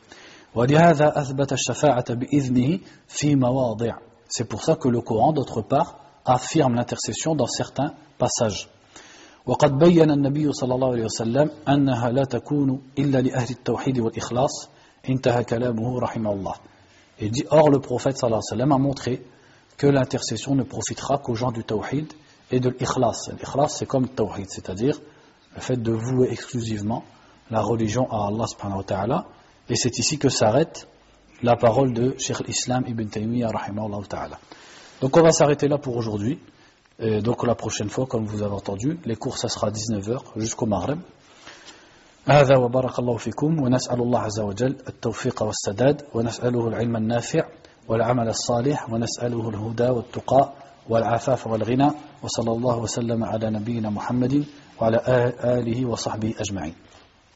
c'est pour ça que le Coran, d'autre part, affirme l'intercession dans certains passages. وقد بين النبي صلى الله عليه وسلم أنها لا تكون إلا لأهل التوحيد والإخلاص انتهى كلامه رحمه الله Il dit, or le prophète sallallahu alayhi wa sallam a montré que l'intercession ne profitera qu'aux gens du tawhid et de l'ikhlas. L'ikhlas c'est comme le tawhid, c'est-à-dire le fait de vouer exclusivement la religion à Allah subhanahu wa ta'ala. Et c'est ici que s'arrête la parole de Sheikh l'Islam Ibn Taymiyyah ta'ala. Donc on va s'arrêter là pour aujourd'hui. Donc la prochaine fois, comme vous avez entendu, les cours ça sera 19h jusqu'au Maghreb. هذا وبارك الله فيكم ونسأل الله عز وجل التوفيق والسداد ونسأله العلم النافع والعمل الصالح ونسأله الهدى والتقى والعفاف والغنى وصلى الله وسلم على نبينا محمد وعلى آله وصحبه أجمعين